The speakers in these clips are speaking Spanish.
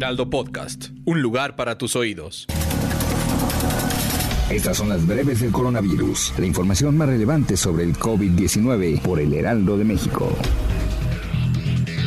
Heraldo Podcast, un lugar para tus oídos. Estas son las breves del coronavirus, la información más relevante sobre el COVID-19 por el Heraldo de México.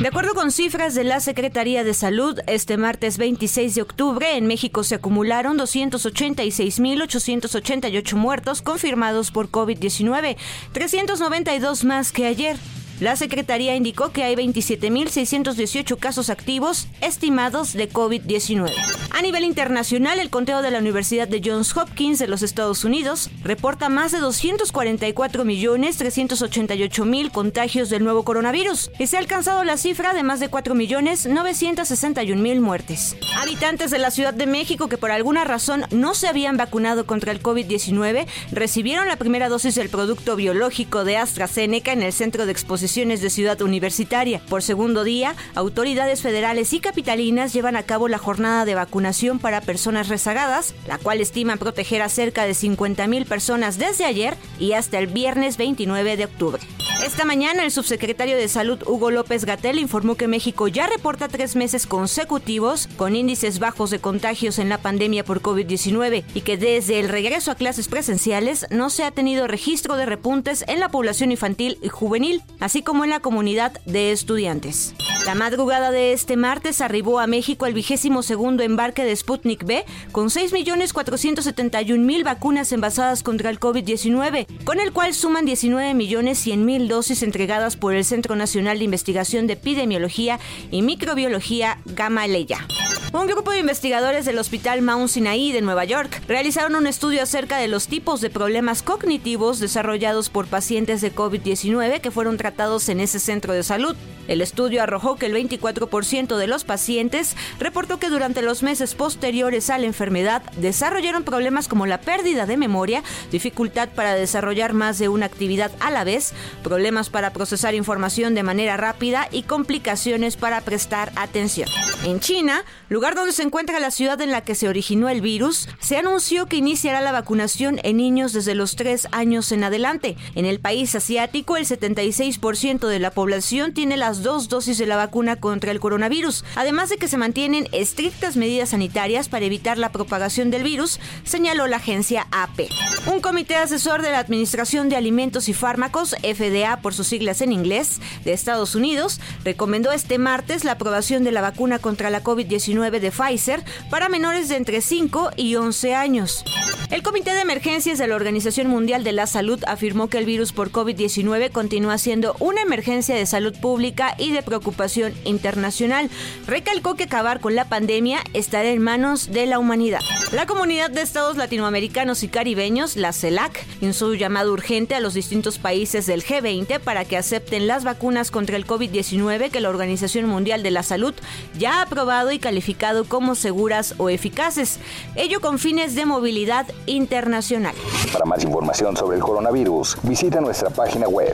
De acuerdo con cifras de la Secretaría de Salud, este martes 26 de octubre en México se acumularon 286.888 muertos confirmados por COVID-19, 392 más que ayer. La Secretaría indicó que hay 27.618 casos activos estimados de COVID-19. A nivel internacional, el conteo de la Universidad de Johns Hopkins de los Estados Unidos reporta más de 244.388.000 contagios del nuevo coronavirus y se ha alcanzado la cifra de más de 4.961.000 muertes. Habitantes de la Ciudad de México que por alguna razón no se habían vacunado contra el COVID-19 recibieron la primera dosis del producto biológico de AstraZeneca en el centro de exposición de Ciudad Universitaria. Por segundo día, autoridades federales y capitalinas llevan a cabo la jornada de vacunación para personas rezagadas, la cual estiman proteger a cerca de 50.000 personas desde ayer y hasta el viernes 29 de octubre. Esta mañana, el subsecretario de Salud Hugo López Gatel informó que México ya reporta tres meses consecutivos con índices bajos de contagios en la pandemia por COVID-19 y que desde el regreso a clases presenciales no se ha tenido registro de repuntes en la población infantil y juvenil, así como en la comunidad de estudiantes. La madrugada de este martes arribó a México el vigésimo segundo embarque de Sputnik B con 6.471.000 vacunas envasadas contra el COVID-19, con el cual suman 19.100.000 dosis entregadas por el Centro Nacional de Investigación de Epidemiología y Microbiología Gamaleya. Un grupo de investigadores del Hospital Mount Sinai de Nueva York realizaron un estudio acerca de los tipos de problemas cognitivos desarrollados por pacientes de COVID-19 que fueron tratados en ese centro de salud. El estudio arrojó que el 24% de los pacientes reportó que durante los meses posteriores a la enfermedad desarrollaron problemas como la pérdida de memoria, dificultad para desarrollar más de una actividad a la vez, problemas para procesar información de manera rápida y complicaciones para prestar atención. En China, lugar donde se encuentra la ciudad en la que se originó el virus, se anunció que iniciará la vacunación en niños desde los 3 años en adelante. En el país asiático, el 76% de la población tiene las dos dosis de la vacuna contra el coronavirus, además de que se mantienen estrictas medidas sanitarias para evitar la propagación del virus, señaló la agencia AP. Un comité asesor de la Administración de Alimentos y Fármacos, FDA por sus siglas en inglés, de Estados Unidos, recomendó este martes la aprobación de la vacuna contra la COVID-19 de Pfizer para menores de entre 5 y 11 años. El Comité de Emergencias de la Organización Mundial de la Salud afirmó que el virus por COVID-19 continúa siendo una emergencia de salud pública y de preocupación internacional. Recalcó que acabar con la pandemia estará en manos de la humanidad. La Comunidad de Estados Latinoamericanos y Caribeños, la CELAC, hizo un llamado urgente a los distintos países del G20 para que acepten las vacunas contra el COVID-19 que la Organización Mundial de la Salud ya ha aprobado y calificado como seguras o eficaces, ello con fines de movilidad internacional. Para más información sobre el coronavirus, visita nuestra página web